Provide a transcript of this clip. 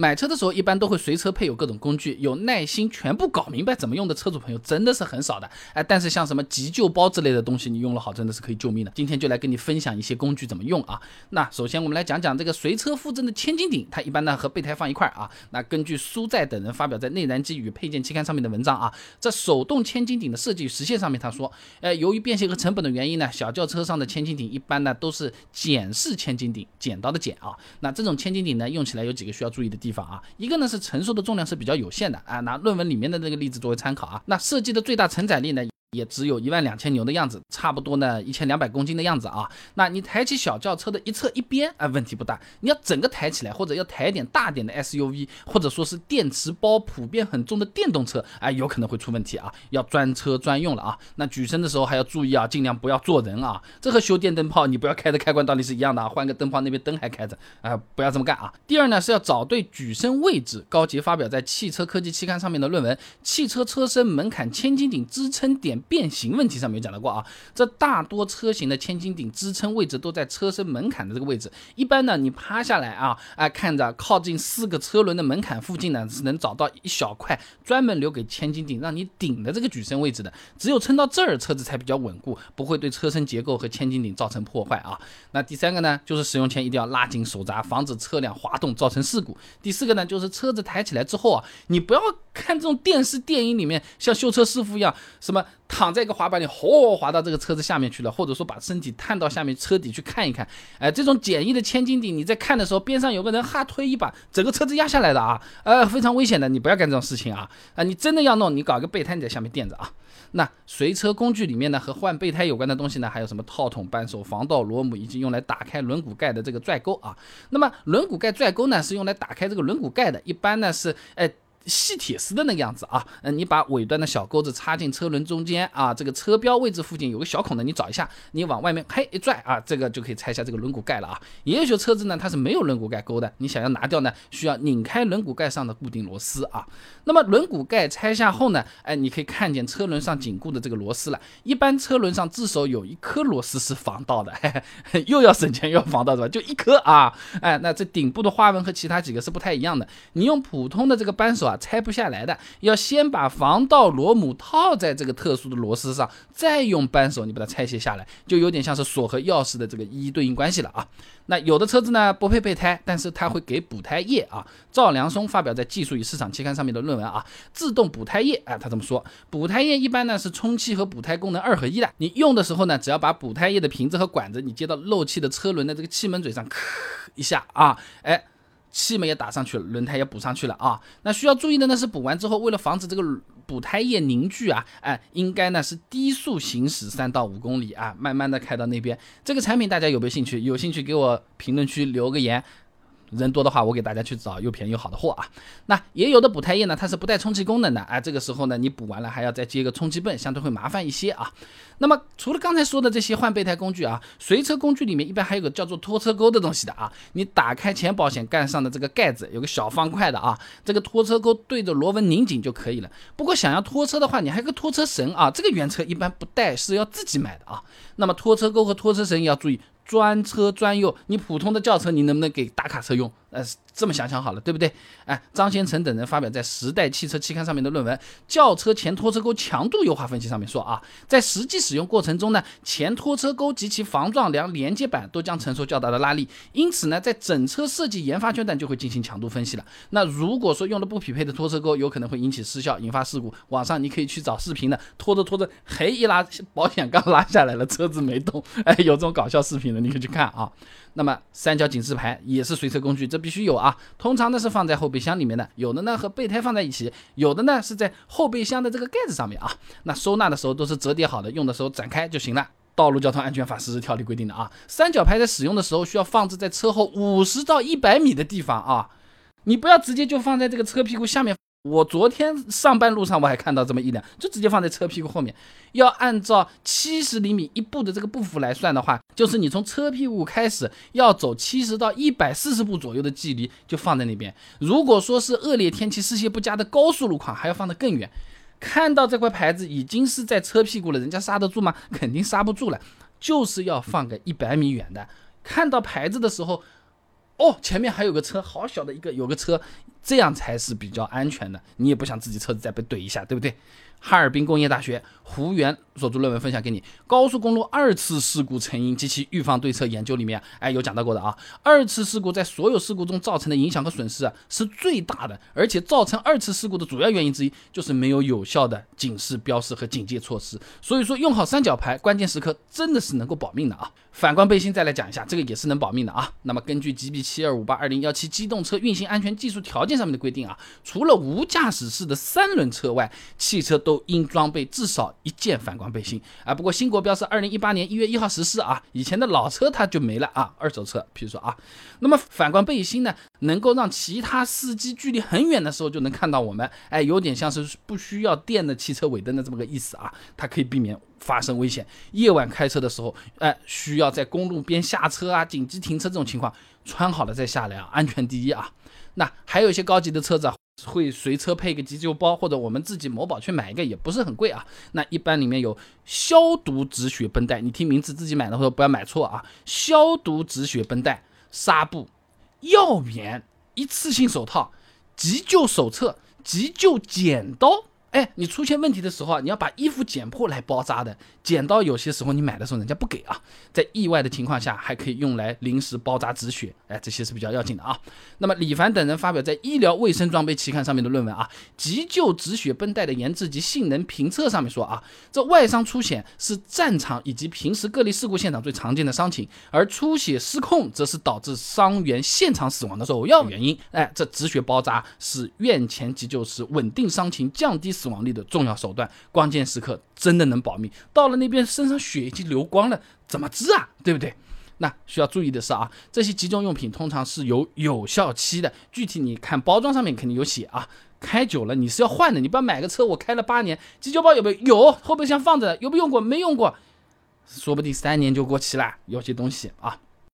买车的时候一般都会随车配有各种工具，有耐心全部搞明白怎么用的车主朋友真的是很少的。哎，但是像什么急救包之类的东西，你用了好真的是可以救命的。今天就来跟你分享一些工具怎么用啊。那首先我们来讲讲这个随车附赠的千斤顶，它一般呢和备胎放一块啊。那根据苏在等人发表在《内燃机与配件期刊》上面的文章啊，这手动千斤顶的设计与实现上面，他说，呃，由于变形和成本的原因呢，小轿车上的千斤顶一般呢都是剪式千斤顶，剪刀的剪啊。那这种千斤顶呢用起来有几个需要注意的地。地方啊，一个呢是承受的重量是比较有限的啊，拿论文里面的那个例子作为参考啊，那设计的最大承载力呢？也只有一万两千牛的样子，差不多呢一千两百公斤的样子啊。那你抬起小轿车的一侧一边啊，问题不大。你要整个抬起来，或者要抬点大点的 SUV，或者说是电池包普遍很重的电动车，哎，有可能会出问题啊，要专车专用了啊。那举升的时候还要注意啊，尽量不要坐人啊。这和修电灯泡你不要开的开关道理是一样的啊，换个灯泡那边灯还开着啊，不要这么干啊。第二呢是要找对举升位置。高杰发表在《汽车科技期刊》上面的论文《汽车车身门槛千斤顶支撑点》。变形问题上面有讲到过啊，这大多车型的千斤顶支撑位置都在车身门槛的这个位置。一般呢，你趴下来啊，哎，看着靠近四个车轮的门槛附近呢，是能找到一小块专门留给千斤顶让你顶的这个举升位置的。只有撑到这儿，车子才比较稳固，不会对车身结构和千斤顶造成破坏啊。那第三个呢，就是使用前一定要拉紧手闸，防止车辆滑动造成事故。第四个呢，就是车子抬起来之后啊，你不要看这种电视电影里面像修车师傅一样什么。躺在一个滑板里，嚯，滑到这个车子下面去了，或者说把身体探到下面车底去看一看，哎，这种简易的千斤顶，你在看的时候，边上有个人哈推一把，整个车子压下来的啊，呃，非常危险的，你不要干这种事情啊，啊，你真的要弄，你搞一个备胎你在下面垫着啊。那随车工具里面呢，和换备胎有关的东西呢，还有什么套筒、扳手、防盗螺母，以及用来打开轮毂盖的这个拽钩啊。那么轮毂盖拽钩呢，是用来打开这个轮毂盖的，一般呢是，哎。细铁丝的那个样子啊，嗯，你把尾端的小钩子插进车轮中间啊，这个车标位置附近有个小孔的，你找一下，你往外面嘿一拽啊，这个就可以拆下这个轮毂盖了啊。也有些车子呢，它是没有轮毂盖钩的，你想要拿掉呢，需要拧开轮毂盖上的固定螺丝啊。那么轮毂盖拆下后呢，哎，你可以看见车轮上紧固的这个螺丝了。一般车轮上至少有一颗螺丝是防盗的，嘿 嘿又要省钱又要防盗是吧？就一颗啊，哎，那这顶部的花纹和其他几个是不太一样的。你用普通的这个扳手啊，拆不下来的。要先把防盗螺母套在这个特殊的螺丝上，再用扳手你把它拆卸下来，就有点像是锁和钥匙的这个一一对应关系了啊。那有的车子呢不配备胎，但是它会给补胎液啊。赵良松发表在《技术与市场》期刊上面的论文啊，自动补胎液，啊，他这么说，补胎液一般呢是充气和补胎功能二合一的。你用的时候呢，只要把补胎液的瓶子和管子你接到漏气的车轮的这个气门嘴上，咳一下啊，哎。气门也打上去了，轮胎也补上去了啊。那需要注意的呢是，补完之后，为了防止这个补胎液凝聚啊，哎，应该呢是低速行驶三到五公里啊，慢慢的开到那边。这个产品大家有没有兴趣？有兴趣给我评论区留个言。人多的话，我给大家去找又便宜又好的货啊。那也有的补胎液呢，它是不带充气功能的，哎，这个时候呢，你补完了还要再接个充气泵，相对会麻烦一些啊。那么除了刚才说的这些换备胎工具啊，随车工具里面一般还有个叫做拖车钩的东西的啊。你打开前保险杠上的这个盖子，有个小方块的啊，这个拖车钩对着螺纹拧紧就可以了。不过想要拖车的话，你还有个拖车绳啊，这个原车一般不带，是要自己买的啊。那么拖车钩和拖车绳要注意。专车专用，你普通的轿车你能不能给大卡车用？呃，这么想想好了，对不对？哎，张先成等人发表在《时代汽车期刊》上面的论文《轿车前拖车钩强度优化分析》上面说啊，在实际使用过程中呢，前拖车钩及其防撞梁连接板都将承受较大的拉力，因此呢，在整车设计研发阶段就会进行强度分析了。那如果说用了不匹配的拖车钩，有可能会引起失效，引发事故。网上你可以去找视频的，拖着拖着，嘿一拉，保险杠拉下来了，车子没动。哎，有这种搞笑视频的，你可以去看啊。那么三角警示牌也是随车工具，这必须有啊。通常呢是放在后备箱里面的，有的呢和备胎放在一起，有的呢是在后备箱的这个盖子上面啊。那收纳的时候都是折叠好的，用的时候展开就行了。道路交通安全法实施条例规定的啊，三角牌在使用的时候需要放置在车后五十到一百米的地方啊，你不要直接就放在这个车屁股下面。我昨天上班路上我还看到这么一辆，就直接放在车屁股后面。要按照七十厘米一步的这个步幅来算的话，就是你从车屁股开始要走七十到一百四十步左右的距离，就放在那边。如果说是恶劣天气、视线不佳的高速路况，还要放得更远。看到这块牌子已经是在车屁股了，人家刹得住吗？肯定刹不住了。就是要放个一百米远的。看到牌子的时候。哦，前面还有个车，好小的一个，有个车，这样才是比较安全的。你也不想自己车子再被怼一下，对不对？哈尔滨工业大学胡源所著论文分享给你，《高速公路二次事故成因及其预防对策研究》里面，哎，有讲到过的啊。二次事故在所有事故中造成的影响和损失啊，是最大的，而且造成二次事故的主要原因之一就是没有有效的警示标识和警戒措施。所以说，用好三角牌，关键时刻真的是能够保命的啊。反光背心再来讲一下，这个也是能保命的啊。那么根据 GB 七二五八二零幺七机动车运行安全技术条件上面的规定啊，除了无驾驶室的三轮车外，汽车都应装备至少一件反光背心啊。不过新国标是二零一八年一月一号实施啊，以前的老车它就没了啊。二手车，比如说啊，那么反光背心呢，能够让其他司机距离很远的时候就能看到我们，哎，有点像是不需要电的汽车尾灯的这么个意思啊，它可以避免。发生危险，夜晚开车的时候，哎，需要在公路边下车啊，紧急停车这种情况，穿好了再下来啊，安全第一啊。那还有一些高级的车子啊，会随车配个急救包，或者我们自己某宝去买一个，也不是很贵啊。那一般里面有消毒止血绷带，你听名字自己买的时候不要买错啊。消毒止血绷带、纱布、药棉、一次性手套、急救手册、急救剪刀。哎，你出现问题的时候啊，你要把衣服剪破来包扎的。剪刀有些时候你买的时候人家不给啊，在意外的情况下还可以用来临时包扎止血。哎，这些是比较要紧的啊。那么李凡等人发表在《医疗卫生装备期刊》上面的论文啊，《急救止血绷带的研制及性能评测》上面说啊，这外伤出血是战场以及平时各类事故现场最常见的伤情，而出血失控则是导致伤员现场死亡的首要原因。哎，这止血包扎是院前急救时稳定伤情、降低死亡率的重要手段，关键时刻真的能保命。到了。那边身上血已经流光了，怎么治啊？对不对？那需要注意的是啊，这些急救用品通常是有有效期的，具体你看包装上面肯定有写啊。开久了你是要换的，你不要买个车我开了八年，急救包有没有？有，后备箱放着，有没有用过？没用过，说不定三年就过期了。有些东西啊。